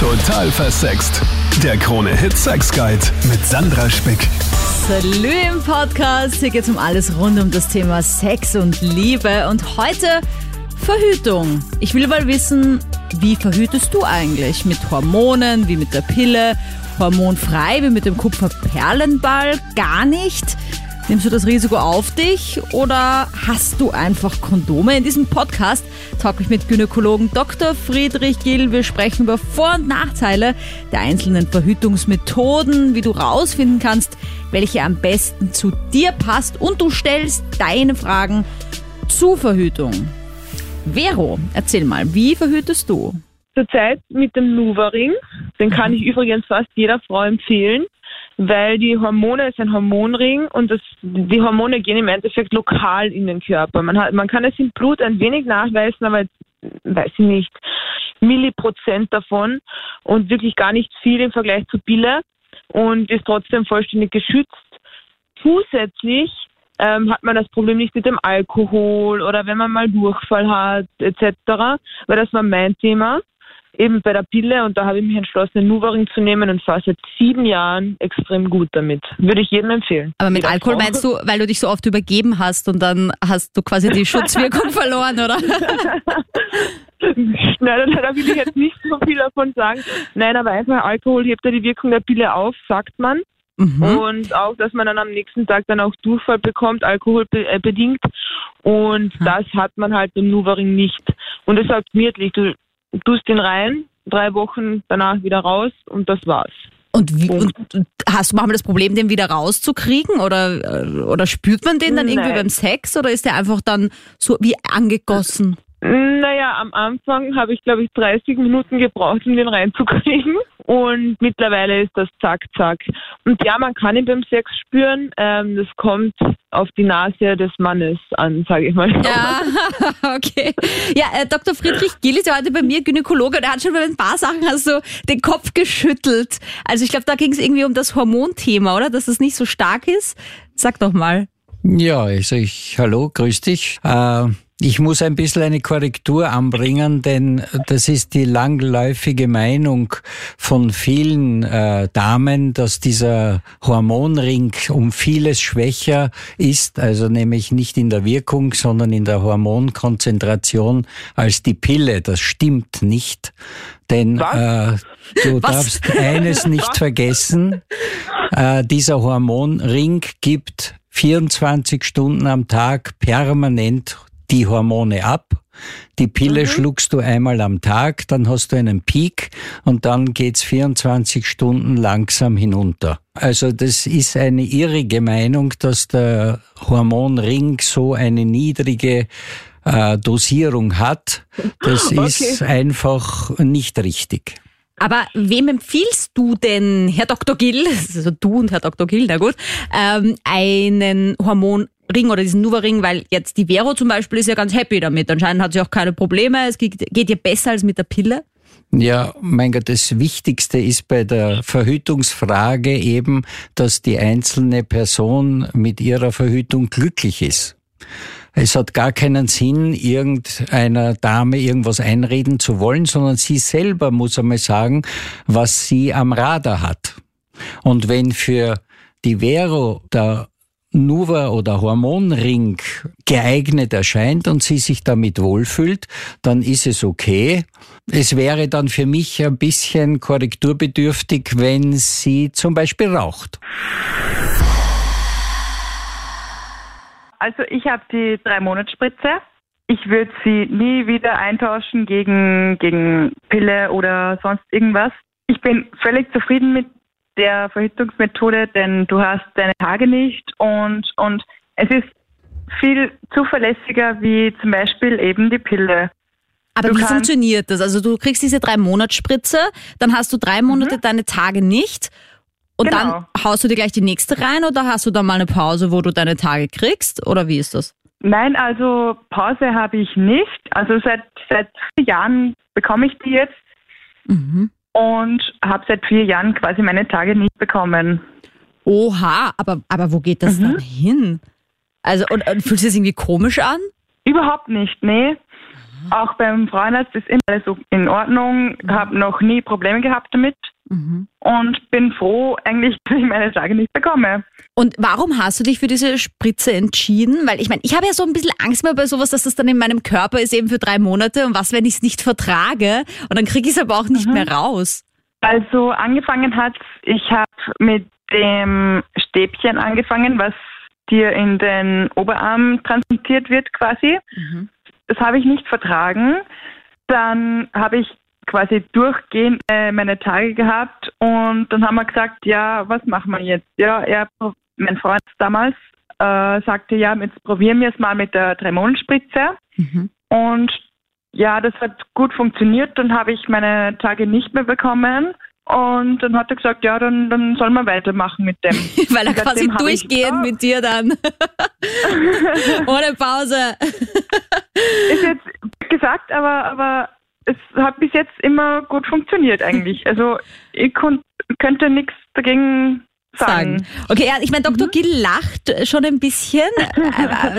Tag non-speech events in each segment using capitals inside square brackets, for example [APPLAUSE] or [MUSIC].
Total versext. Der Krone Hit Sex Guide mit Sandra Spick. Salü im Podcast. Hier geht es um alles rund um das Thema Sex und Liebe. Und heute Verhütung. Ich will mal wissen, wie verhütest du eigentlich? Mit Hormonen, wie mit der Pille? Hormonfrei, wie mit dem Kupferperlenball? Gar nicht? Nimmst du das Risiko auf dich oder hast du einfach Kondome? In diesem Podcast talk ich mit Gynäkologen Dr. Friedrich Gill. Wir sprechen über Vor- und Nachteile der einzelnen Verhütungsmethoden, wie du rausfinden kannst, welche am besten zu dir passt und du stellst deine Fragen zur Verhütung. Vero, erzähl mal, wie verhütest du? Zurzeit mit dem Nuva-Ring. Den kann ich übrigens fast jeder Frau empfehlen, weil die Hormone ist ein Hormonring und das, die Hormone gehen im Endeffekt lokal in den Körper. Man, hat, man kann es im Blut ein wenig nachweisen, aber jetzt, weiß ich nicht, Milliprozent davon und wirklich gar nicht viel im Vergleich zu Pille und ist trotzdem vollständig geschützt. Zusätzlich ähm, hat man das Problem nicht mit dem Alkohol oder wenn man mal Durchfall hat etc., weil das war mein Thema eben bei der Pille und da habe ich mich entschlossen, den Nuvaring zu nehmen und fahre seit sieben Jahren extrem gut damit. Würde ich jedem empfehlen. Aber mit Jeder Alkohol Frau. meinst du, weil du dich so oft übergeben hast und dann hast du quasi die [LAUGHS] Schutzwirkung verloren, oder? [LAUGHS] Nein, da, da will ich jetzt nicht so viel davon sagen. Nein, aber einfach Alkohol hebt ja die Wirkung der Pille auf, sagt man. Mhm. Und auch, dass man dann am nächsten Tag dann auch Durchfall bekommt, alkoholbedingt. Und das hat man halt im Nuvaring nicht. Und es sagt wirklich, du tust den rein, drei Wochen danach wieder raus und das war's. Und, wie, und hast du manchmal das Problem, den wieder rauszukriegen? Oder, äh, oder spürt man den dann irgendwie Nein. beim Sex? Oder ist der einfach dann so wie angegossen? Naja, am Anfang habe ich, glaube ich, 30 Minuten gebraucht, um den reinzukriegen. Und mittlerweile ist das zack, zack. Und ja, man kann ihn beim Sex spüren. Ähm, das kommt auf die Nase des Mannes an, sage ich mal. Ja, [LAUGHS] okay. Ja, äh, Dr. Friedrich Gill ist ja heute bei mir Gynäkologe und er hat schon bei ein paar Sachen hast du den Kopf geschüttelt. Also ich glaube, da ging es irgendwie um das Hormonthema, oder? Dass es nicht so stark ist. Sag doch mal. Ja, also ich, hallo, grüß dich. Äh, ich muss ein bisschen eine Korrektur anbringen, denn das ist die langläufige Meinung von vielen äh, Damen, dass dieser Hormonring um vieles schwächer ist, also nämlich nicht in der Wirkung, sondern in der Hormonkonzentration als die Pille. Das stimmt nicht, denn äh, du Was? darfst eines nicht vergessen, äh, dieser Hormonring gibt 24 Stunden am Tag permanent die Hormone ab. Die Pille schluckst du einmal am Tag, dann hast du einen Peak und dann geht's 24 Stunden langsam hinunter. Also das ist eine irrige Meinung, dass der Hormonring so eine niedrige äh, Dosierung hat. Das [LAUGHS] ist einfach nicht richtig. Aber wem empfiehlst du denn, Herr Dr. Gill, [LAUGHS] also du und Herr Dr. Gill, na gut, ähm, einen Hormonring oder diesen Nuva-Ring, weil jetzt die Vero zum Beispiel ist ja ganz happy damit. Anscheinend hat sie auch keine Probleme. Es geht, ihr besser als mit der Pille. Ja, mein Gott, das Wichtigste ist bei der Verhütungsfrage eben, dass die einzelne Person mit ihrer Verhütung glücklich ist. Es hat gar keinen Sinn, irgendeiner Dame irgendwas einreden zu wollen, sondern sie selber muss einmal sagen, was sie am Radar hat. Und wenn für die Vero der Nuva oder Hormonring geeignet erscheint und sie sich damit wohlfühlt, dann ist es okay. Es wäre dann für mich ein bisschen korrekturbedürftig, wenn sie zum Beispiel raucht. Also ich habe die drei Monatsspritze. Ich würde sie nie wieder eintauschen gegen, gegen Pille oder sonst irgendwas. Ich bin völlig zufrieden mit der Verhütungsmethode, denn du hast deine Tage nicht und, und es ist viel zuverlässiger wie zum Beispiel eben die Pille. Aber Du wie funktioniert das? Also du kriegst diese drei Monatsspritze, dann hast du drei Monate deine Tage nicht und Genau. dann haust du dir gleich die nächste rein oder hast du dann mal eine Pause, wo du deine Tage kriegst? Oder wie ist das? Nein, also Pause habe ich nicht. Also seit, seit vier Jahren bekomme ich die jetzt Mhm. Und habe seit vier Jahren quasi meine Tage nicht bekommen. Oha, aber, aber wo geht das dann hin? Also, und, und fühlt sich das irgendwie komisch an? Überhaupt nicht, nee. Auch beim Frauenarzt ist immer alles so in Ordnung, habe noch nie Probleme gehabt damit Mhm. und bin froh eigentlich, [LAUGHS] dass ich meine Tage nicht bekomme. Und warum hast du dich für diese Spritze entschieden? Weil ich meine, ich habe ja so ein bisschen Angst mal bei sowas, dass das dann in meinem Körper ist eben für drei Monate und was, wenn ich es nicht vertrage und dann kriege ich es aber auch nicht mehr raus. Also angefangen hat, ich habe mit dem Stäbchen angefangen, was dir in den Oberarm transplantiert wird quasi. Mhm. Das habe ich nicht vertragen. Dann habe ich quasi durchgehend äh, meine Tage gehabt und dann haben wir gesagt, ja, was machen wir jetzt? Ja, er, mein Freund damals äh, sagte, ja, jetzt probieren wir es mal mit der Tremonspritze. Mhm. Und ja, das hat gut funktioniert. Dann habe ich meine Tage nicht mehr bekommen. Und dann hat er gesagt, ja, dann, dann soll man weitermachen mit dem. [LAUGHS] Weil er Seitdem quasi durchgehend mit dir dann [LAUGHS] ohne Pause. [LAUGHS] Ist jetzt gesagt, aber, aber es hat bis jetzt immer gut funktioniert eigentlich. Also ich könnte nichts dagegen sagen. sagen. Okay, ja, ich meine, Dr. Gill lacht schon ein bisschen. [LAUGHS]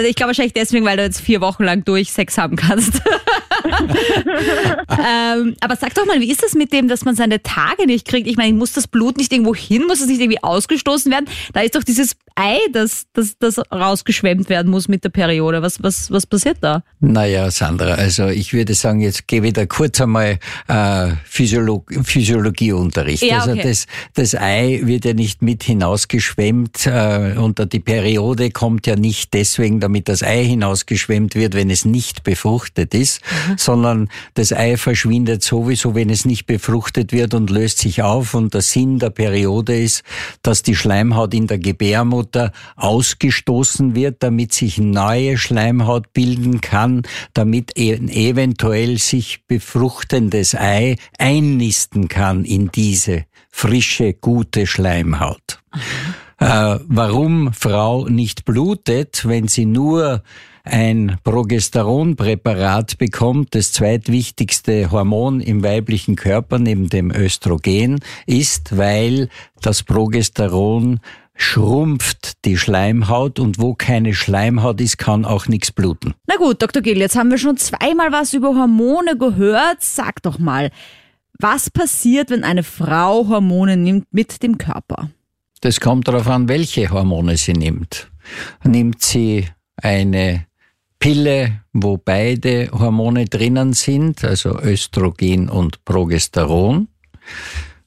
Ich glaube wahrscheinlich deswegen, weil du jetzt vier Wochen lang durch Sex haben kannst. [LAUGHS] ähm, aber sag doch mal, wie ist das mit dem, dass man seine Tage nicht kriegt? Ich meine, muss das Blut nicht irgendwo hin? Muss es nicht irgendwie ausgestoßen werden? Da ist doch dieses Ei, das, das, das rausgeschwemmt werden muss mit der Periode. Was, was, was passiert da? Naja, Sandra, also ich würde sagen, jetzt gebe ich da kurz einmal äh, Physiolog Physiologieunterricht. Ja, Also okay. das, das Ei wird ja nicht mit hinausgeschwemmt äh, und die Periode kommt ja nicht deswegen, damit das Ei hinausgeschwemmt wird, wenn es nicht befruchtet ist, Mhm. sondern das Ei verschwindet sowieso, wenn es nicht befruchtet wird und löst sich auf. Und der Sinn der Periode ist, dass die Schleimhaut in der Gebärmutter ausgestoßen wird, damit sich neue Schleimhaut bilden kann, damit e eventuell sich befruchtendes Ei einnisten kann in diese frische, gute Schleimhaut. Äh, warum Frau nicht blutet, wenn sie nur ein Progesteronpräparat bekommt, das zweitwichtigste Hormon im weiblichen Körper neben dem Östrogen, ist, weil das Progesteron schrumpft die Schleimhaut und wo keine Schleimhaut ist, kann auch nichts bluten. Na gut, Dr. Gill, jetzt haben wir schon zweimal was über Hormone gehört. Sag doch mal, was passiert, wenn eine Frau Hormone nimmt mit dem Körper? Das kommt darauf an, welche Hormone sie nimmt. Nimmt sie eine Pille, wo beide Hormone drinnen sind, also Östrogen und Progesteron,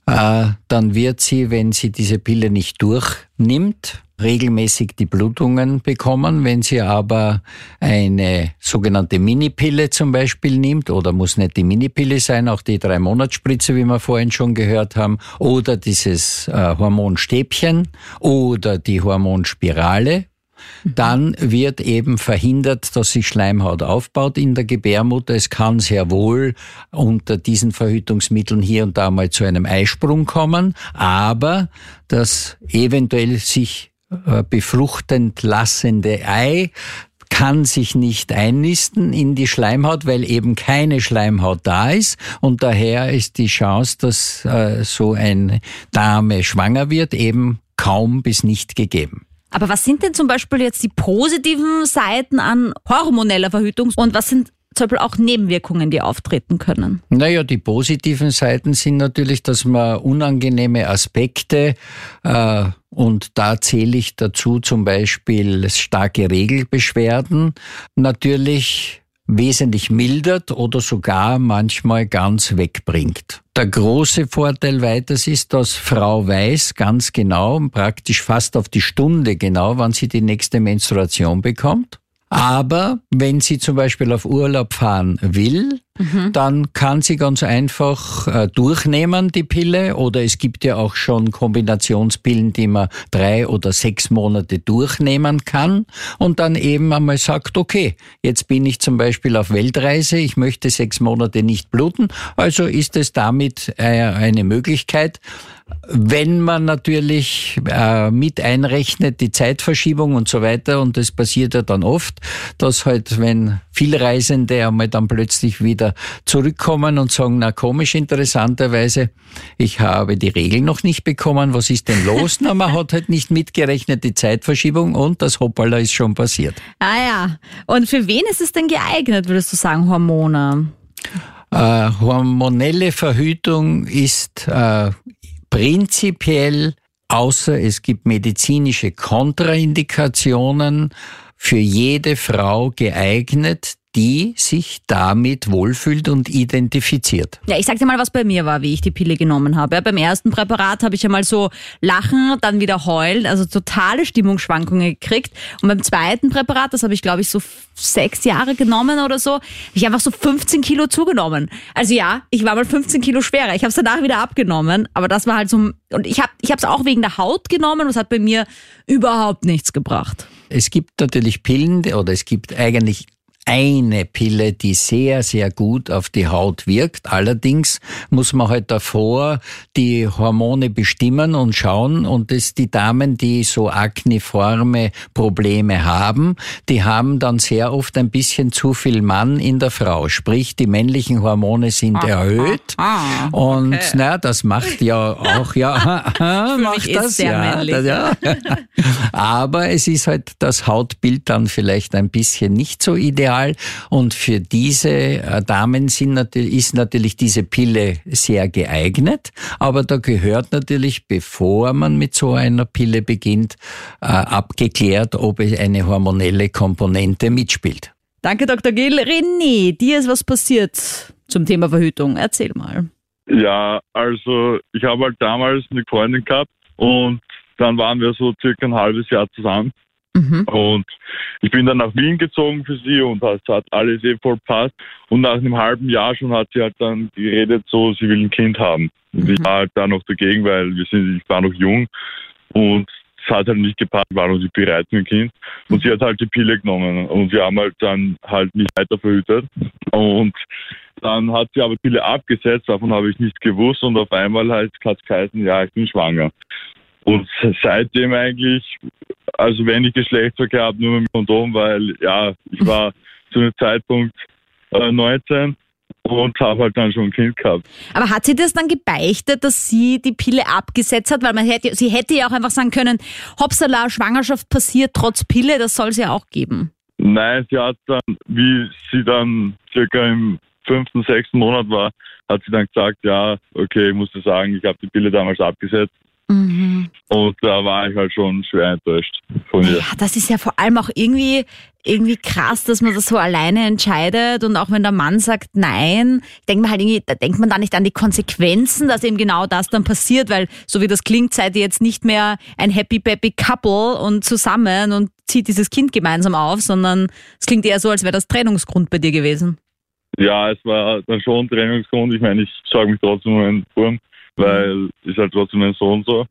äh, dann wird sie, wenn sie diese Pille nicht durchnimmt, regelmäßig die Blutungen bekommen. Wenn sie aber eine sogenannte Minipille zum Beispiel nimmt, oder muss nicht die Minipille sein, auch die Drei-Monats-Spritze, wie wir vorhin schon gehört haben, oder dieses äh, Hormonstäbchen oder die Hormonspirale, dann wird eben verhindert, dass sich Schleimhaut aufbaut in der Gebärmutter. Es kann sehr wohl unter diesen Verhütungsmitteln hier und da mal zu einem Eisprung kommen, aber das eventuell sich befruchtend lassende Ei kann sich nicht einnisten in die Schleimhaut, weil eben keine Schleimhaut da ist und daher ist die Chance, dass äh, so eine Dame schwanger wird, eben kaum bis nicht gegeben. Aber was sind denn zum Beispiel jetzt die positiven Seiten an hormoneller Verhütung und was sind zum Beispiel auch Nebenwirkungen, die auftreten können? Naja, die positiven Seiten sind natürlich, dass man unangenehme Aspekte äh, und da zähle ich dazu zum Beispiel starke Regelbeschwerden natürlich wesentlich mildert oder sogar manchmal ganz wegbringt. Der große Vorteil weiters ist, dass Frau weiß ganz genau, praktisch fast auf die Stunde genau, wann sie die nächste Menstruation bekommt. Aber wenn sie zum Beispiel auf Urlaub fahren will, dann kann sie ganz einfach äh, durchnehmen, die Pille. Oder es gibt ja auch schon Kombinationspillen, die man drei oder sechs Monate durchnehmen kann. Und dann eben einmal sagt, okay, jetzt bin ich zum Beispiel auf Weltreise, ich möchte sechs Monate nicht bluten. Also ist es damit äh, eine Möglichkeit, wenn man natürlich äh, mit einrechnet die Zeitverschiebung und so weiter, und das passiert ja dann oft, dass halt, wenn viele Reisende einmal dann plötzlich wieder zurückkommen und sagen, na komisch, interessanterweise, ich habe die Regel noch nicht bekommen, was ist denn los? na, man hat halt nicht mitgerechnet, die Zeitverschiebung und das Hoppala ist schon passiert. Ah ja, und für wen ist es denn geeignet, würdest du sagen, Hormone? Äh, hormonelle Verhütung ist äh, prinzipiell, außer es gibt medizinische Kontraindikationen, für jede Frau geeignet, die sich damit wohlfühlt und identifiziert. Ja, ich sag dir mal, was bei mir war, wie ich die Pille genommen habe. Ja, beim ersten Präparat habe ich einmal so lachen, dann wieder heulen, also totale Stimmungsschwankungen gekriegt. Und beim zweiten Präparat, das habe ich glaube ich so sechs Jahre genommen oder so, habe ich einfach so 15 Kilo zugenommen. Also ja, ich war mal 15 Kilo schwerer. Ich habe es danach wieder abgenommen, aber das war halt so, und ich habe ich es auch wegen der Haut genommen und es hat bei mir überhaupt nichts gebracht. Es gibt natürlich Pillen oder es gibt eigentlich eine Pille, die sehr, sehr gut auf die Haut wirkt. Allerdings muss man halt davor die Hormone bestimmen und schauen. Und das die Damen, die so akneforme Probleme haben, die haben dann sehr oft ein bisschen zu viel Mann in der Frau. Sprich, die männlichen Hormone sind ah, erhöht. Ah, okay. Und na, das macht ja auch, ja, [LAUGHS] [LAUGHS] macht das, ja, männlich, [LAUGHS] ja. Aber es ist halt das Hautbild dann vielleicht ein bisschen nicht so ideal Mal. Und für diese äh, Damen sind natürlich, ist natürlich diese Pille sehr geeignet. Aber da gehört natürlich, bevor man mit so einer Pille beginnt, äh, abgeklärt, ob es eine hormonelle Komponente mitspielt. Danke, Dr. Gill. René, dir ist was passiert zum Thema Verhütung. Erzähl mal. Ja, also ich habe halt damals eine Freundin gehabt und dann waren wir so circa ein halbes Jahr zusammen. Mhm. Und ich bin dann nach Wien gezogen für sie und es hat alles eh voll passt. Und nach einem halben Jahr schon hat sie halt dann geredet, so, sie will ein Kind haben. Und mhm. ich war halt da noch dagegen, weil wir sind, ich war noch jung und es hat halt nicht gepasst, war noch nicht bereit für ein Kind. Und sie hat halt die Pille genommen und wir haben halt dann halt nicht weiter verhütet. Und dann hat sie aber die Pille abgesetzt, davon habe ich nichts gewusst und auf einmal halt hat es geheißen, ja, ich bin schwanger. Und seitdem eigentlich, also wenn ich Geschlechtsverkehr habe, nur mit Kondom, weil ja, ich war zu einem Zeitpunkt äh, 19 und habe halt dann schon ein Kind gehabt. Aber hat sie das dann gebeichtet, dass sie die Pille abgesetzt hat? Weil man hätte, sie hätte ja auch einfach sagen können, Hopsala, Schwangerschaft passiert trotz Pille, das soll es ja auch geben. Nein, sie hat dann, wie sie dann circa im fünften, sechsten Monat war, hat sie dann gesagt, ja, okay, ich musste sagen, ich habe die Pille damals abgesetzt Mhm. Und da war ich halt schon schwer enttäuscht von ihr. Ja, das ist ja vor allem auch irgendwie, irgendwie krass, dass man das so alleine entscheidet und auch wenn der Mann sagt nein, denkt man halt irgendwie, da denkt man da nicht an die Konsequenzen, dass eben genau das dann passiert, weil so wie das klingt, seid ihr jetzt nicht mehr ein happy baby couple und zusammen und zieht dieses Kind gemeinsam auf, sondern es klingt eher so, als wäre das Trennungsgrund bei dir gewesen. Ja, es war dann schon Trennungsgrund. Ich meine, ich sage mich trotzdem um einen Wurm weil ist halt trotzdem mein Sohn so.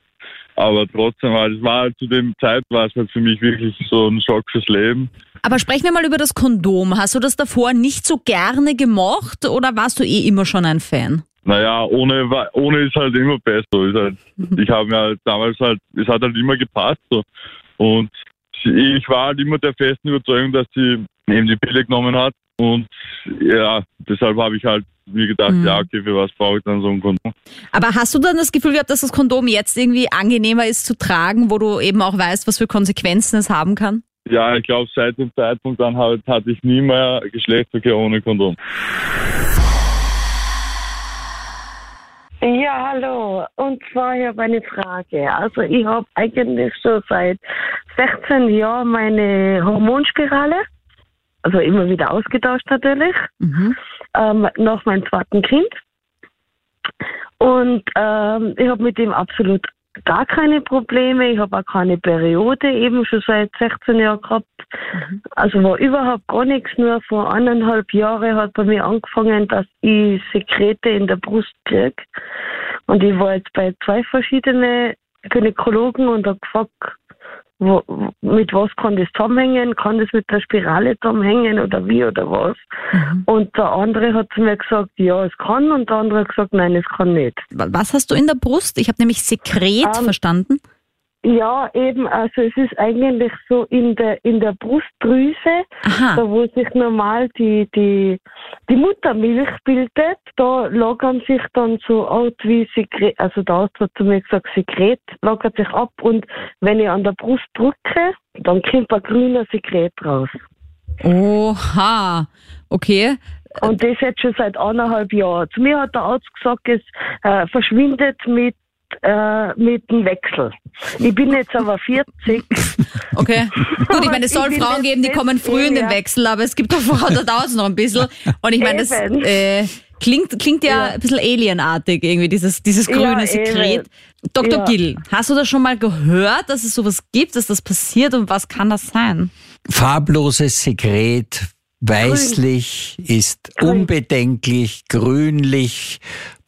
Aber trotzdem, halt, es war halt zu dem Zeit, war es halt für mich wirklich so ein Schock fürs Leben. Aber sprechen wir mal über das Kondom. Hast du das davor nicht so gerne gemocht oder warst du eh immer schon ein Fan? Naja, ohne, ohne ist halt immer besser. Ist halt, ich habe mir halt damals halt, es hat halt immer gepasst. So. Und ich war halt immer der festen Überzeugung, dass sie eben die Pille genommen hat. Und ja, deshalb habe ich halt mir gedacht, mhm. ja, okay, für was brauche ich dann so ein Kondom? Aber hast du dann das Gefühl gehabt, dass das Kondom jetzt irgendwie angenehmer ist zu tragen, wo du eben auch weißt, was für Konsequenzen es haben kann? Ja, ich glaube, seit dem Zeitpunkt dann halt, hatte ich nie mehr Geschlechtsverkehr ohne Kondom. Ja, hallo. Und zwar hier meine Frage. Also ich habe eigentlich schon seit 16 Jahren meine Hormonspirale also immer wieder ausgetauscht natürlich, mhm. ähm, nach meinem zweiten Kind. Und ähm, ich habe mit dem absolut gar keine Probleme. Ich habe auch keine Periode eben schon seit 16 Jahren gehabt. Mhm. Also war überhaupt gar nichts. Nur vor eineinhalb Jahren hat bei mir angefangen, dass ich Sekrete in der Brust kriege. Und ich war jetzt bei zwei verschiedenen Gynäkologen und habe gefragt, wo, mit was kann das zusammenhängen? Kann das mit der Spirale zusammenhängen oder wie oder was? Mhm. Und der andere hat zu mir gesagt, ja, es kann und der andere hat gesagt, nein, es kann nicht. Was hast du in der Brust? Ich habe nämlich Sekret ähm, verstanden. Ja, eben, also es ist eigentlich so in der in der Brustdrüse, Aha. da wo sich normal die, die, die Muttermilch bildet, da lagern sich dann so Art wie Sekret, also da hat zu mir gesagt, Sekret lagert sich ab und wenn ich an der Brust drücke, dann kommt ein grüner Sekret raus. Oha. Okay. Und das jetzt schon seit anderthalb Jahren. Zu mir hat der Arzt gesagt, es äh, verschwindet mit, äh, mit dem Wechsel. Ich bin jetzt aber 40. Okay. Gut, ich meine, es soll Frauen geben, die kommen früh in den ja. Wechsel, aber es gibt auch Frauen, da dauert es noch ein bisschen. Und ich meine, das äh, klingt, klingt ja, Ja. ein bisschen alienartig, irgendwie, dieses, dieses Ja, grüne eben. Sekret. Dr. Ja. Gill, hast du das schon mal gehört, dass es sowas gibt, dass das passiert und was kann das sein? Farbloses Sekret, weißlich, ist Grün. unbedenklich, grünlich,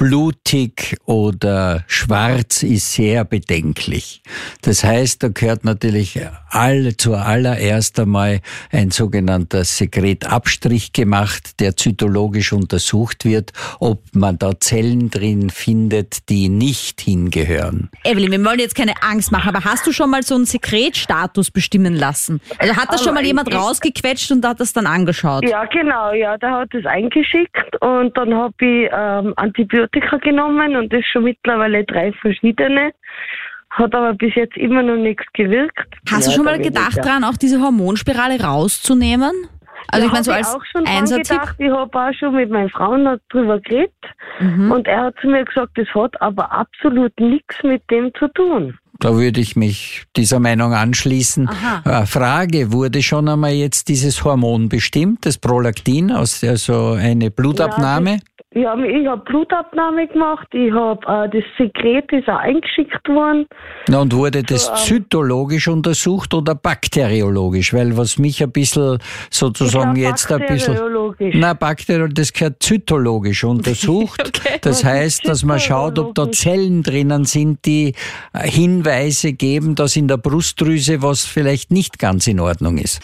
blutig oder schwarz ist sehr bedenklich. Das heißt, da gehört natürlich alle zuallererst einmal ein sogenannter Sekretabstrich gemacht, der zytologisch untersucht wird, ob man da Zellen drin findet, die nicht hingehören. Evelyn, wir wollen jetzt keine Angst machen, aber hast du schon mal so einen Sekretstatus bestimmen lassen? Also hat das schon mal jemand rausgequetscht und hat das dann angeschaut? Ja, genau, ja, der hat es eingeschickt und dann habe ich ähm, Antibiotika genommen und das schon mittlerweile drei verschiedene. Hat aber bis jetzt immer noch nichts gewirkt. Hast ja, du schon mal gedacht ja. dran, auch diese Hormonspirale rauszunehmen? Also ja, ich meine, so als ich auch schon dran Einsertipp. gedacht. Ich habe auch schon mit meinem Freund drüber geredet Mhm. und er hat zu mir gesagt, das hat aber absolut nichts mit dem zu tun. Da würde ich mich dieser Meinung anschließen. Aha. Äh, Frage, wurde schon einmal jetzt dieses Hormon bestimmt, das Prolaktin, aus, also eine Blutabnahme? Ja, ich habe Blutabnahme gemacht, ich habe äh, das Sekret ist auch eingeschickt worden. Na, und wurde das So, ähm, zytologisch untersucht oder bakteriologisch? Weil was mich ein bisschen sozusagen glaub, jetzt ein bisschen... bakteriologisch. Na, bakteriologisch, das gehört zytologisch untersucht. [LAUGHS] Okay. Das heißt, dass man schaut, ob da. Zellen drinnen sind, die äh, Hinweise geben, dass in der Brustdrüse was vielleicht nicht ganz in Ordnung ist.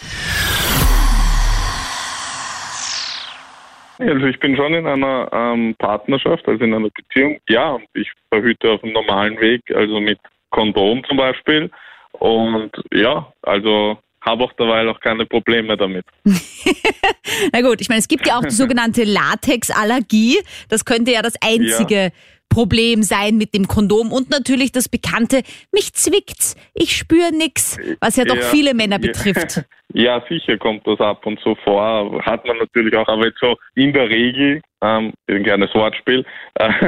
Also ich bin schon in einer ähm, Partnerschaft, also in einer Beziehung. Ja, und ich verhüte auf dem normalen Weg, also mit Kondom zum Beispiel. Und ja, also habe auch derweil auch keine Probleme damit. [LAUGHS] Na gut, ich meine, es gibt ja auch die [LAUGHS] sogenannte Latexallergie. Das könnte ja das einzige Problem sein mit dem Kondom und natürlich das bekannte, mich zwickt's, ich spüre nix, was ja doch Ja, viele Männer ja. betrifft. [LAUGHS] Ja, sicher kommt das ab und zu vor. Hat man natürlich auch, aber jetzt so in der Regel, ähm, ein kleines Wortspiel, äh, [LAUGHS]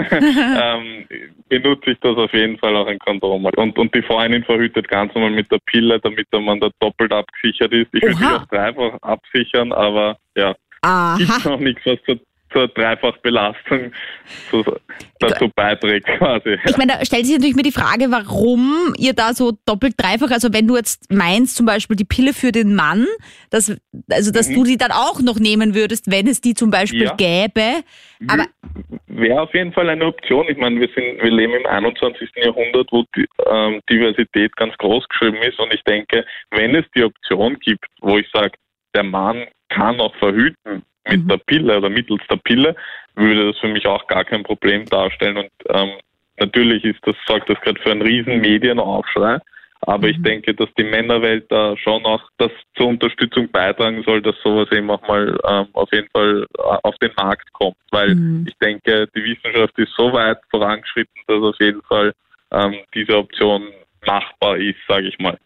ähm, benutze ich das auf jeden Fall auch ein Kondom. Und, und die Freundin verhütet ganz normal mit der Pille, damit man da doppelt abgesichert ist. Ich würde mich auch dreifach absichern, aber ja, gibt Aha. noch nichts, was zur, zur Dreifachbelastung zu, dazu beiträgt quasi. Ich meine, da stellt sich natürlich mir die Frage, warum ihr da so doppelt dreifach, also wenn du jetzt meinst, zum Beispiel die Pille für den Mann, dass, also dass du die dann auch noch nehmen würdest, wenn es die zum Beispiel Ja. gäbe. Aber Wäre auf jeden Fall eine Option. Ich meine, wir sind, wir leben im 21. Jahrhundert, wo die ähm, Diversität ganz groß geschrieben ist und ich denke, wenn es die Option gibt, wo ich sage, der Mann kann auch verhüten mit der Pille oder mittels der Pille, würde das für mich auch gar kein Problem darstellen und ähm, natürlich ist das, sorgt das gerade für einen riesen Medienaufschrei. Aber ich denke, dass die Männerwelt da schon auch das zur Unterstützung beitragen soll, dass sowas eben auch mal ähm, auf jeden Fall äh, auf den Markt kommt. Weil ich denke, die Wissenschaft ist so weit vorangeschritten, dass auf jeden Fall ähm, diese Option machbar ist, sage ich mal.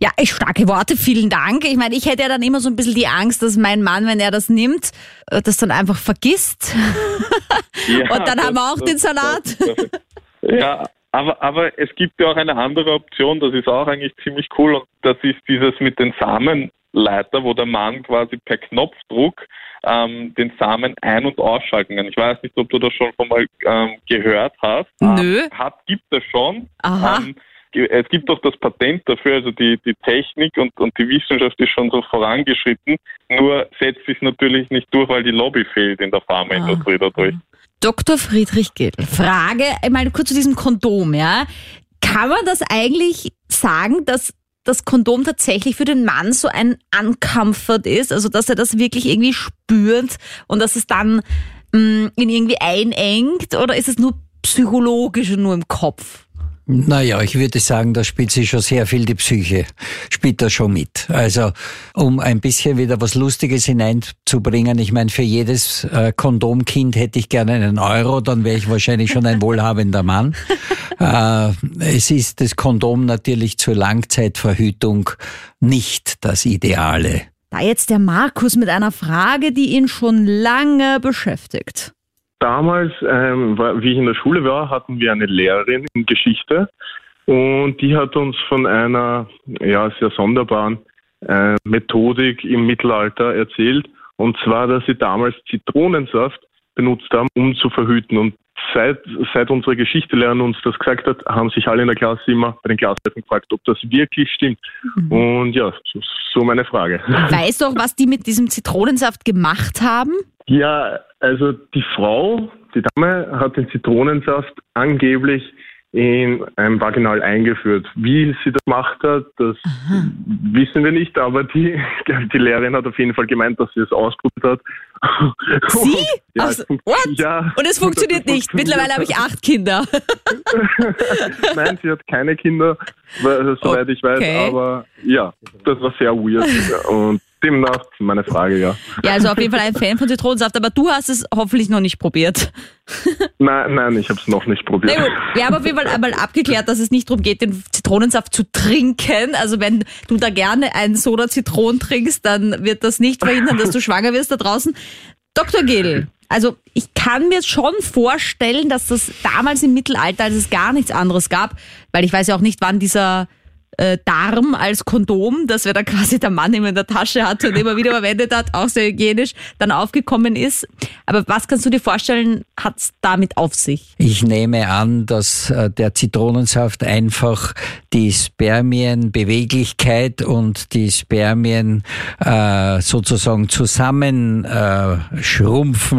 ja, echt starke Worte, vielen Dank. Ich meine, ich hätte ja dann immer so ein bisschen die Angst, dass mein Mann, wenn er das nimmt, äh, das dann einfach vergisst. Ja, [LAUGHS] Und dann haben wir auch den Salat. das- ja, aber, aber es gibt ja auch eine andere Option, das ist auch eigentlich ziemlich cool und das ist dieses mit den Samenleiter, wo der Mann quasi per Knopfdruck ähm, den Samen ein- und ausschalten kann. Ich weiß nicht, ob du das schon von mal ähm, gehört hast. Nö. Ähm, hat, gibt es schon. Aha. Ähm, es gibt doch das Patent dafür, also die, die Technik und, und die Wissenschaft ist schon so vorangeschritten, nur setzt sich natürlich nicht durch, weil die Lobby fehlt in der Pharmaindustrie dadurch. Dr. Friedrich Gill, Frage, einmal kurz zu diesem Kondom, ja. Kann man das eigentlich sagen, dass das Kondom tatsächlich für den Mann so ein Uncomfort ist, also dass er das wirklich irgendwie spürt und dass es dann mh, ihn irgendwie einengt oder ist es nur psychologisch und nur im Kopf? Naja, ich würde sagen, da spielt sich schon sehr viel die Psyche, spielt da schon mit. Also, um ein bisschen wieder was Lustiges hineinzubringen, ich meine, für jedes äh, Kondomkind hätte ich gerne einen Euro, dann wäre ich wahrscheinlich schon ein wohlhabender Mann. [LAUGHS] äh, es ist das Kondom natürlich zur Langzeitverhütung nicht das Ideale. Da jetzt der Markus mit einer Frage, die ihn schon lange beschäftigt. Damals, ähm, wie ich in der Schule war, hatten wir eine Lehrerin in Geschichte und die hat uns von einer ja, sehr sonderbaren äh, Methodik im Mittelalter erzählt. Und zwar, dass sie damals Zitronensaft benutzt haben, um zu verhüten. Und seit, seit unsere Geschichtelehrerin uns das gesagt hat, haben sich alle in der Klasse immer bei den Klassleitern gefragt, ob das wirklich stimmt. Mhm. Und ja, so meine Frage. Weißt du auch, was die mit diesem Zitronensaft gemacht haben? Ja, also die Frau, die Dame, hat den Zitronensaft angeblich in einem Vaginal eingeführt. Wie sie das gemacht hat, das Aha. wissen wir nicht, aber die, [LAUGHS] die Lehrerin hat auf jeden Fall gemeint, dass sie es ausprobiert hat. Sie? [LAUGHS] ja, also, what? Ja, Und es funktioniert nicht. Funktioniert [LAUGHS] Mittlerweile habe ich acht Kinder. [LAUGHS] Nein, sie hat keine Kinder, soweit okay. ich weiß, aber ja, das war sehr weird. Und demnach meine Frage, ja. Ja, also auf jeden Fall ein Fan von Zitronensaft, aber du hast es hoffentlich noch nicht probiert. Nein, nein, ich habe es noch nicht probiert. Na gut, wir haben auf jeden Fall einmal abgeklärt, dass es nicht darum geht, den Zitronensaft zu trinken. Also wenn du da gerne einen Soda Zitronen trinkst, dann wird das nicht verhindern, dass du schwanger wirst da draußen. Dr. Gill, also ich kann mir schon vorstellen, dass das damals im Mittelalter, als es gar nichts anderes gab, weil ich weiß ja auch nicht, wann dieser äh, Darm als Kondom, das wer da quasi der Mann immer in der Tasche hatte und immer wieder verwendet hat, auch sehr hygienisch, dann aufgekommen ist. Aber was kannst du dir vorstellen, hat es damit auf sich? Ich nehme an, dass äh, der Zitronensaft einfach die Spermienbeweglichkeit und die Spermien äh, sozusagen zusammen äh,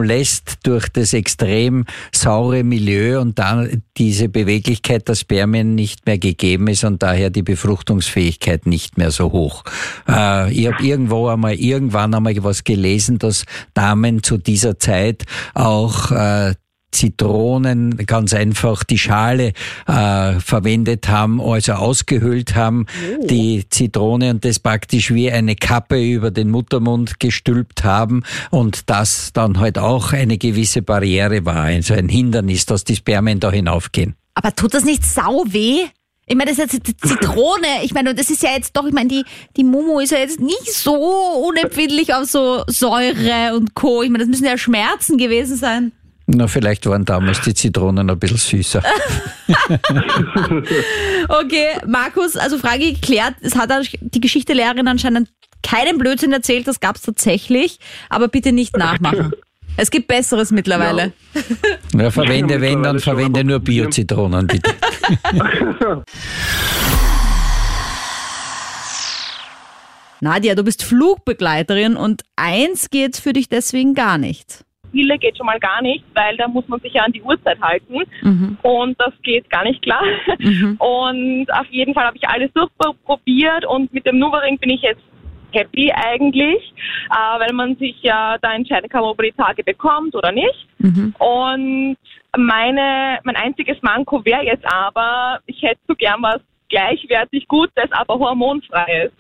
lässt durch das extrem saure Milieu und dann diese Beweglichkeit der Spermien nicht mehr gegeben ist und daher die Befruchtung Befruchtungsfähigkeit nicht mehr so hoch. Äh, ich habe irgendwo einmal irgendwann einmal was gelesen, dass Damen zu dieser Zeit auch äh, Zitronen ganz einfach die Schale äh, verwendet haben, also ausgehöhlt haben, oh. die Zitrone und das praktisch wie eine Kappe über den Muttermund gestülpt haben und das dann halt auch eine gewisse Barriere war, also ein Hindernis, dass die Spermien da hinaufgehen. Aber tut das nicht sau weh? Ich meine, das ist jetzt Zitrone. Ich meine, das ist ja jetzt doch, ich meine, die, die Momo ist ja jetzt nicht so unempfindlich auf so Säure und Co. Ich meine, das müssen ja Schmerzen gewesen sein. Na, vielleicht waren damals die Zitronen ein bisschen süßer. [LAUGHS] okay, Markus, also Frage geklärt. Es hat die Geschichtelehrerin anscheinend keinen Blödsinn erzählt, das gab es tatsächlich, aber bitte nicht nachmachen. Es gibt Besseres mittlerweile. Ja, ja verwende, wenn, dann verwende nur Bio-Zitronen, bitte. [LAUGHS] Nadja, du bist Flugbegleiterin und eins geht für dich deswegen gar nicht. Viele geht schon mal gar nicht, weil da muss man sich ja an die Uhrzeit halten mhm. und das geht gar nicht klar. Mhm. Und auf jeden Fall habe ich alles durchprobiert und mit dem Nuvaring bin ich jetzt happy eigentlich, äh, weil man sich ja da entscheiden kann, ob man die Tage bekommt oder nicht. Mhm. Und meine, mein einziges Manko wäre jetzt aber, ich hätte so gern was gleichwertig Gutes, aber hormonfreies.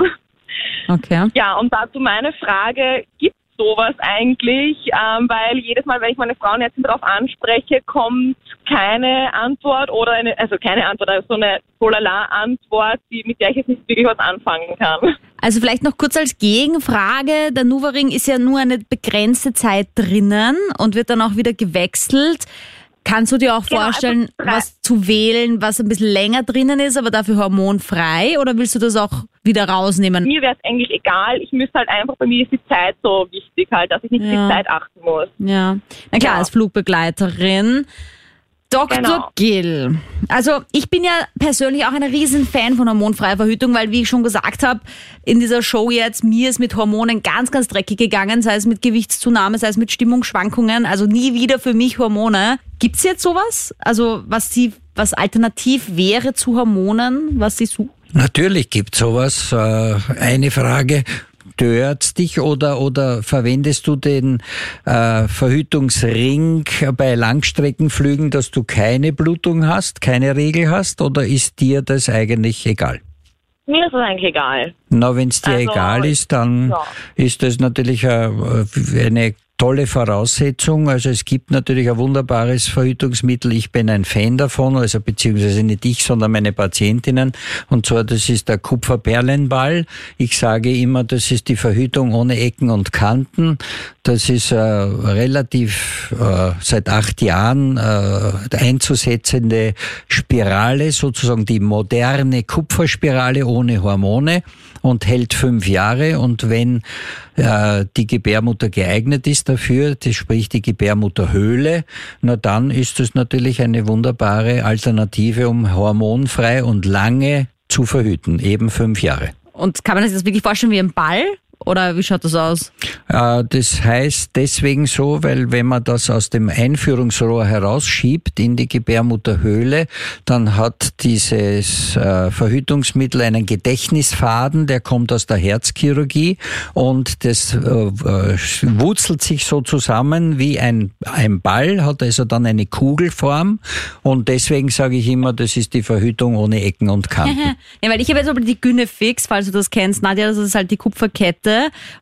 Okay. [LAUGHS] Ja, und dazu meine Frage, gibt sowas eigentlich, ähm, weil jedes Mal, wenn ich meine Frauenärztin darauf anspreche, kommt keine Antwort oder eine, also keine Antwort, also so eine Polala-Antwort, mit der ich jetzt nicht wirklich was anfangen kann. Also vielleicht noch kurz als Gegenfrage, der Nuvaring ist ja nur eine begrenzte Zeit drinnen und wird dann auch wieder gewechselt. Kannst du dir auch genau, vorstellen, also was zu wählen, was ein bisschen länger drinnen ist, aber dafür hormonfrei? Oder willst du das auch wieder rausnehmen? Mir wäre es eigentlich egal. Ich müsste halt einfach, bei mir ist die Zeit so wichtig halt, dass ich nicht ja. die Zeit achten muss. Ja, na klar, ja. als Flugbegleiterin. Dr. Genau. Gill. Also ich bin ja persönlich auch ein Riesenfan von hormonfreier Verhütung, weil wie ich schon gesagt habe, in dieser Show jetzt, mir ist mit Hormonen ganz, ganz dreckig gegangen, sei es mit Gewichtszunahme, sei es mit Stimmungsschwankungen, also nie wieder für mich Hormone. Gibt's jetzt sowas? Also was sie, was alternativ wäre zu Hormonen, was sie suchen? Natürlich gibt sowas. Äh, eine Frage, stört dich oder, oder verwendest du den äh, Verhütungsring bei Langstreckenflügen, dass du keine Blutung hast, keine Regel hast oder ist dir das eigentlich egal? Mir ist es eigentlich egal. Na, wenn es dir Also, egal ist, dann ja. ist das natürlich eine, eine tolle Voraussetzung. Also es gibt natürlich ein wunderbares Verhütungsmittel. Ich bin ein Fan davon, also beziehungsweise nicht ich, sondern meine Patientinnen. Und zwar, das ist der Kupferperlenball. Ich sage immer, das ist die Verhütung ohne Ecken und Kanten. Das ist äh, relativ äh, seit acht Jahren äh, einzusetzende Spirale, sozusagen die moderne Kupferspirale ohne Hormone und hält fünf Jahre. Und wenn äh, die Gebärmutter geeignet ist dafür, das sprich die Gebärmutterhöhle, na dann ist es natürlich eine wunderbare Alternative, um hormonfrei und lange zu verhüten, eben fünf Jahre. Und kann man sich das wirklich vorstellen wie ein Ball? Oder wie schaut das aus? Äh, Das heißt deswegen so, weil wenn man das aus dem Einführungsrohr herausschiebt in die Gebärmutterhöhle, dann hat dieses äh, Verhütungsmittel einen Gedächtnisfaden, der kommt aus der Herzchirurgie und das äh, wurzelt sich so zusammen wie ein, ein Ball, hat also dann eine Kugelform und deswegen sage ich immer, das ist die Verhütung ohne Ecken und Kanten. [LAUGHS] Ja, weil ich habe jetzt aber die Gynefix, falls du das kennst, Nadja, das ist halt die Kupferkette.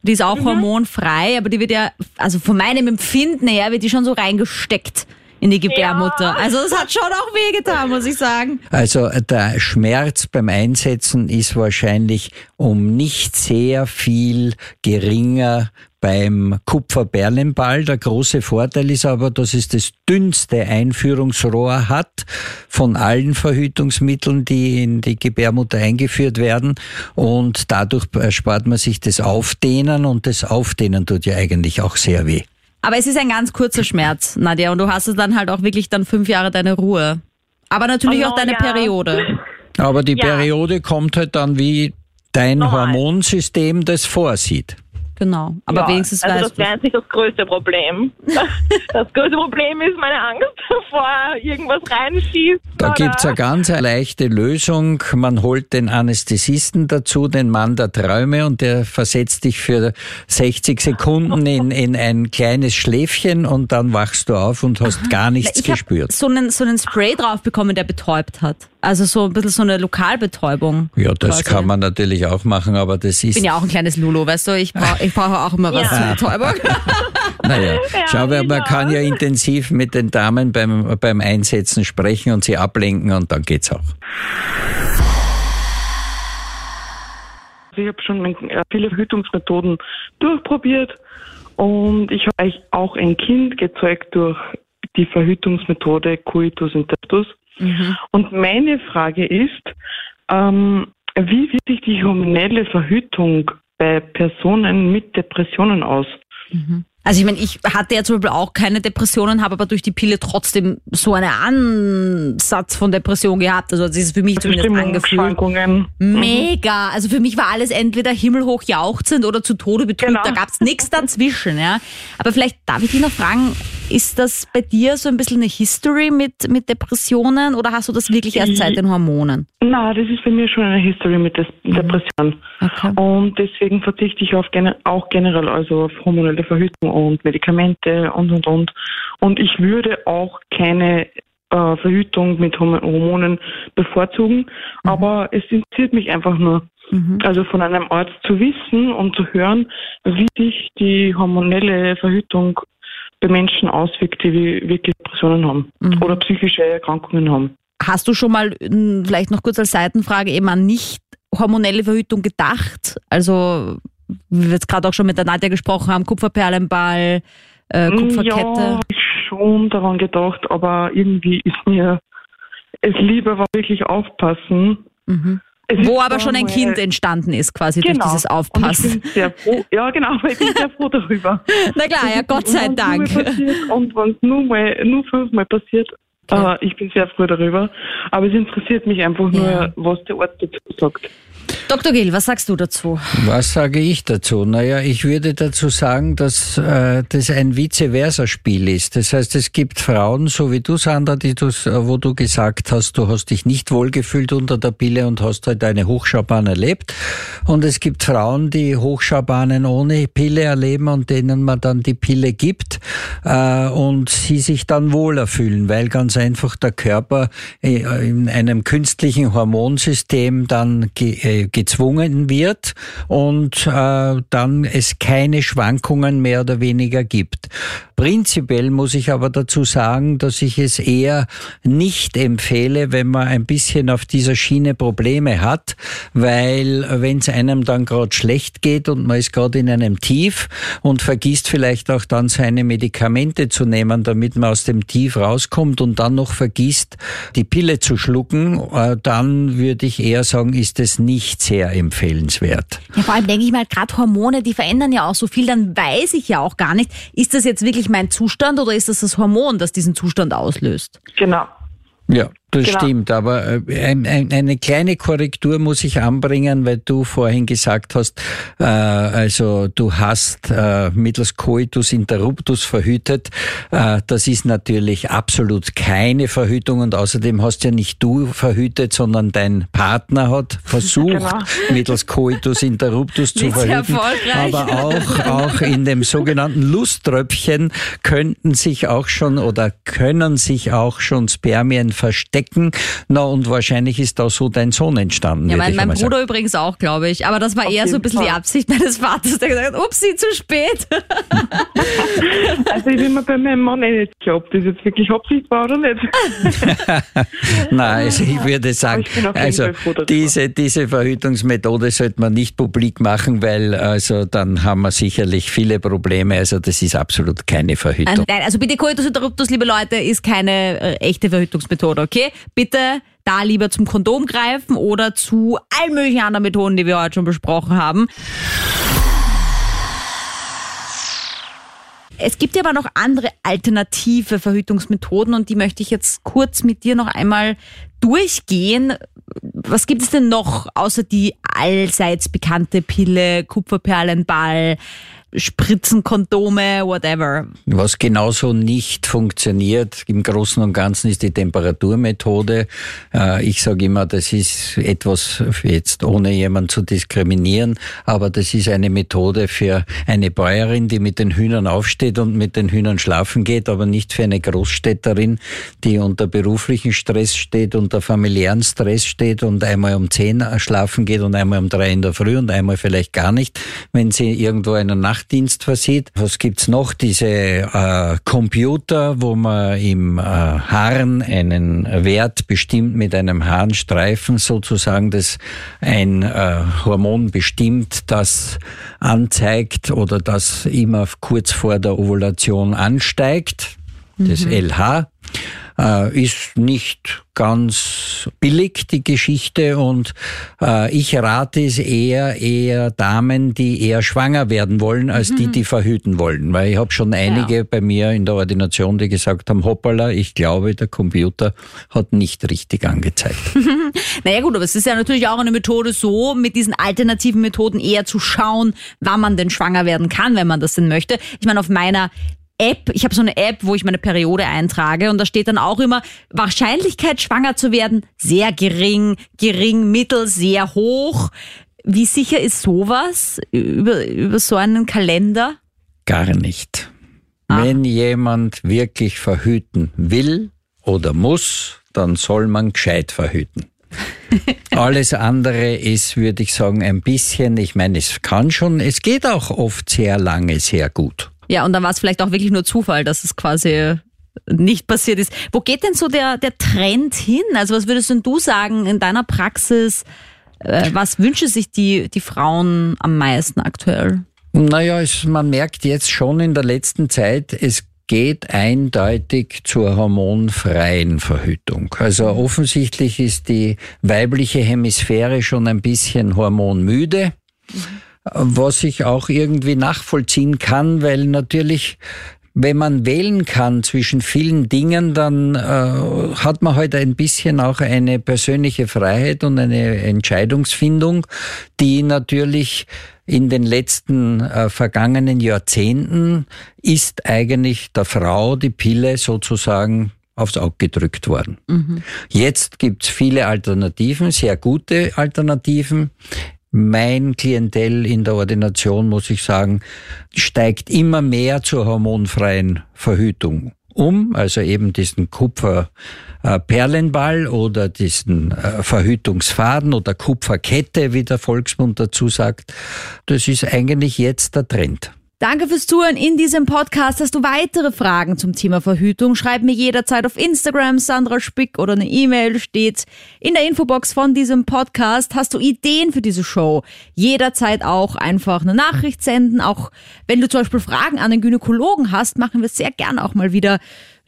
Die ist auch hormonfrei, aber die wird ja, also von meinem Empfinden her, wird die schon so reingesteckt in die Gebärmutter. Also es hat schon auch wehgetan, muss ich sagen. Also der Schmerz beim Einsetzen ist wahrscheinlich um nicht sehr viel geringer beim Kupferperlenball. Der große Vorteil ist aber, dass es das dünnste Einführungsrohr hat von allen Verhütungsmitteln, die in die Gebärmutter eingeführt werden. Und dadurch erspart man sich das Aufdehnen und das Aufdehnen tut ja eigentlich auch sehr weh. Aber es ist ein ganz kurzer Schmerz, Nadja, und du hast es dann halt auch wirklich dann fünf Jahre deine Ruhe. Aber natürlich Oh, auch deine ja. Periode. Aber die Ja. Periode kommt halt dann, wie dein Normal. Hormonsystem das vorsieht. Genau. Aber ja, wenigstens also weißt das wäre jetzt nicht das größte Problem. [LAUGHS] Das größte Problem ist meine Angst, [LAUGHS] bevor irgendwas reinschießt. Da oder- gibt's eine ganz leichte Lösung. Man holt den Anästhesisten dazu, den Mann der Träume, und der versetzt dich für 60 Sekunden in, in ein kleines Schläfchen und dann wachst du auf und hast gar nichts Ich habe gespürt. so einen, so einen Spray drauf bekommen, der betäubt hat. Also so ein bisschen so eine Lokalbetäubung. Ja, das quasi. kann man natürlich auch machen, aber das Ich ist, bin ja auch ein kleines Lulu, weißt du? Ich brauche [LAUGHS] ich brauche auch immer was Ja. zur Betäubung. [LAUGHS] naja, schau, wer- man genau. kann ja intensiv mit den Damen beim, beim Einsetzen sprechen und sie ablenken und dann geht's auch. Also ich habe schon äh, viele Verhütungsmethoden durchprobiert und ich habe auch ein Kind gezeugt durch die Verhütungsmethode Coitus interruptus. Und meine Frage ist, ähm, wie wirkt sich die hormonelle Verhütung bei Personen mit Depressionen aus? Also ich meine, ich hatte ja zum Beispiel auch keine Depressionen, habe aber durch die Pille trotzdem so einen Ansatz von Depression gehabt. Also das ist für mich zumindest angefühlt. Stimmungsschwankungen. Mega. Also für mich war alles entweder himmelhoch jauchzend oder zu Tode betrübt. Genau. Da gab's nichts dazwischen. Ja. Aber vielleicht darf ich dich noch fragen, ist das bei dir so ein bisschen eine History mit, mit Depressionen oder hast du das wirklich erst seit den Hormonen? Na, das ist bei mir schon eine History mit Des Depression. Okay. Und deswegen verzichte ich auf auch generell also auf hormonelle Verhütung und Medikamente und und und. Und ich würde auch keine äh, Verhütung mit Horm- Hormonen bevorzugen, aber es interessiert mich einfach nur. Also von einem Arzt zu wissen und zu hören, wie sich die hormonelle Verhütung bei Menschen auswirkt, die wirklich Depressionen haben oder psychische Erkrankungen haben. Hast du schon mal vielleicht noch kurz als Seitenfrage eben an nicht hormonelle Verhütung gedacht? Also wie wir jetzt gerade auch schon mit der Nadja gesprochen haben, Kupferperlenball, äh, Kupferkette. Ja, ich schon daran gedacht, aber irgendwie ist mir es lieber war wirklich aufpassen. Es Wo aber schon ein Kind entstanden ist, quasi genau. durch dieses Und ich Aufpassen. bin sehr froh. Ja, genau, ich bin sehr froh darüber. [LAUGHS] Na klar, ja, Gott sei Dank. passiert Und wenn es nur, mal- nur fünfmal passiert, äh, ich bin sehr froh darüber. Aber es interessiert mich einfach nur, Ja. was der Arzt dazu sagt. Dr. Gill, was sagst du dazu? Was sage ich dazu? Naja, ich würde dazu sagen, dass äh, das ein Vice-Versa-Spiel ist. Das heißt, es gibt Frauen, so wie du, Sandra, die du, wo du gesagt hast, du hast dich nicht wohlgefühlt unter der Pille und hast halt eine Hochschaubahn erlebt. Und es gibt Frauen, die Hochschaubahnen ohne Pille erleben und denen man dann die Pille gibt äh, und sie sich dann wohler fühlen, weil ganz einfach der Körper äh, in einem künstlichen Hormonsystem dann ge gezwungen wird und äh, dann es keine Schwankungen mehr oder weniger gibt. Prinzipiell muss ich aber dazu sagen, dass ich es eher nicht empfehle, wenn man ein bisschen auf dieser Schiene Probleme hat, weil wenn es einem dann gerade schlecht geht und man ist gerade in einem Tief und vergisst vielleicht auch dann seine Medikamente zu nehmen, damit man aus dem Tief rauskommt und dann noch vergisst, die Pille zu schlucken, äh, dann würde ich eher sagen, ist es nicht sehr empfehlenswert. Ja, vor allem denke ich mal, gerade Hormone, die verändern ja auch so viel, dann weiß ich ja auch gar nicht, ist das jetzt wirklich mein Zustand oder ist das das Hormon, das diesen Zustand auslöst? Genau. Ja, das genau. stimmt, aber äh, ein, ein, eine kleine Korrektur muss ich anbringen, weil du vorhin gesagt hast, äh, also du hast äh, mittels Coitus interruptus verhütet. Äh, das ist natürlich absolut keine Verhütung und außerdem hast ja nicht du verhütet, sondern dein Partner hat [LAUGHS] versucht, genau. mittels Coitus interruptus [LAUGHS] zu verhüten. Aber auch, auch in dem sogenannten Lusttröpfchen könnten sich auch schon oder können sich auch schon Spermien verstecken entdecken. Na, und wahrscheinlich ist da so dein Sohn entstanden. Ja, mein, mein Bruder sagen. übrigens auch, glaube ich. Aber das war Auf eher so ein bisschen Fall. die Absicht meines Vaters, der gesagt hat, upsi, zu spät. also ich bin mir bei meinem Mann eh nicht sicher, ob das jetzt wirklich Absicht war oder nicht. [LAUGHS] Nein, also ich würde sagen, ich also diese, diese Verhütungsmethode sollte man nicht publik machen, weil also dann haben wir sicherlich viele Probleme. Also das ist absolut keine Verhütung. Nein, also bitte Coitus interruptus, liebe Leute, ist keine äh, echte Verhütungsmethode, okay? Bitte da lieber zum Kondom greifen oder zu allen möglichen anderen Methoden, die wir heute schon besprochen haben. Es gibt ja aber noch andere alternative Verhütungsmethoden und die möchte ich jetzt kurz mit dir noch einmal durchgehen. Was gibt es denn noch außer die allseits bekannte Pille, Kupferperlenball, Spritzenkondome, whatever. Was genauso nicht funktioniert im Großen und Ganzen ist die Temperaturmethode. Äh, ich sage immer, das ist etwas jetzt ohne jemand zu diskriminieren, aber das ist eine Methode für eine Bäuerin, die mit den Hühnern aufsteht und mit den Hühnern schlafen geht, aber nicht für eine Großstädterin, die unter beruflichen Stress steht, unter familiären Stress steht und einmal um zehn schlafen geht und einmal um drei in der Früh und einmal vielleicht gar nicht, wenn sie irgendwo eine Nacht Nachtdienst versieht. Was gibt's noch? Diese äh, Computer, wo man im äh, Harn einen Wert bestimmt mit einem Harnstreifen sozusagen, das ein äh, Hormon bestimmt, das anzeigt oder das immer kurz vor der Ovulation ansteigt, das mhm. LH äh, ist nicht ganz billig, die Geschichte. Und äh, ich rate es eher, eher Damen, die eher schwanger werden wollen, als mhm. die, die verhüten wollen. Weil ich habe schon einige ja. bei mir in der Ordination, die gesagt haben, hoppala, ich glaube, der Computer hat nicht richtig angezeigt. [LAUGHS] naja gut, aber es ist ja natürlich auch eine Methode so, mit diesen alternativen Methoden eher zu schauen, wann man denn schwanger werden kann, wenn man das denn möchte. Ich meine, auf meiner App, ich habe so eine App, wo ich meine Periode eintrage und da steht dann auch immer Wahrscheinlichkeit schwanger zu werden sehr gering, gering, mittel, sehr hoch. Wie sicher ist sowas über, über so einen Kalender? Gar nicht. Ah. Wenn jemand wirklich verhüten will oder muss, dann soll man gescheit verhüten. [LAUGHS] Alles andere ist, würde ich sagen, ein bisschen, ich meine, es kann schon, es geht auch oft sehr lange sehr gut. Ja, und dann war es vielleicht auch wirklich nur Zufall, dass es quasi nicht passiert ist. Wo geht denn so der, der Trend hin? Also was würdest denn du sagen in deiner Praxis? Äh, was wünschen sich die, die Frauen am meisten aktuell? Naja, es, man merkt jetzt schon in der letzten Zeit, es geht eindeutig zur hormonfreien Verhütung. Also offensichtlich ist die weibliche Hemisphäre schon ein bisschen hormonmüde. Mhm was ich auch irgendwie nachvollziehen kann, weil natürlich wenn man wählen kann zwischen vielen Dingen, dann äh, hat man heute halt ein bisschen auch eine persönliche Freiheit und eine Entscheidungsfindung, die natürlich in den letzten äh, vergangenen Jahrzehnten ist eigentlich der Frau die Pille sozusagen aufs Auge gedrückt worden. Mhm. Jetzt gibt's viele Alternativen, sehr gute Alternativen. Mein Klientel in der Ordination, muss ich sagen, steigt immer mehr zur hormonfreien Verhütung um, also eben diesen Kupferperlenball oder diesen äh, Verhütungsfaden oder Kupferkette, wie der Volksmund dazu sagt. Das ist eigentlich jetzt der Trend. Danke fürs Zuhören in diesem Podcast. Hast du weitere Fragen zum Thema Verhütung? Schreib mir jederzeit auf Instagram, Sandra Spick oder eine E-Mail steht in der Infobox von diesem Podcast. Hast du Ideen für diese Show? Jederzeit auch einfach eine Nachricht senden. Auch wenn du zum Beispiel Fragen an den Gynäkologen hast, machen wir sehr gerne auch mal wieder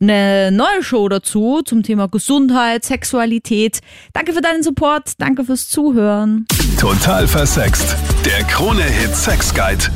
eine neue Show dazu zum Thema Gesundheit, Sexualität. Danke für deinen Support. Danke fürs Zuhören. Total versext. Der Krone-Hit Sex Guide.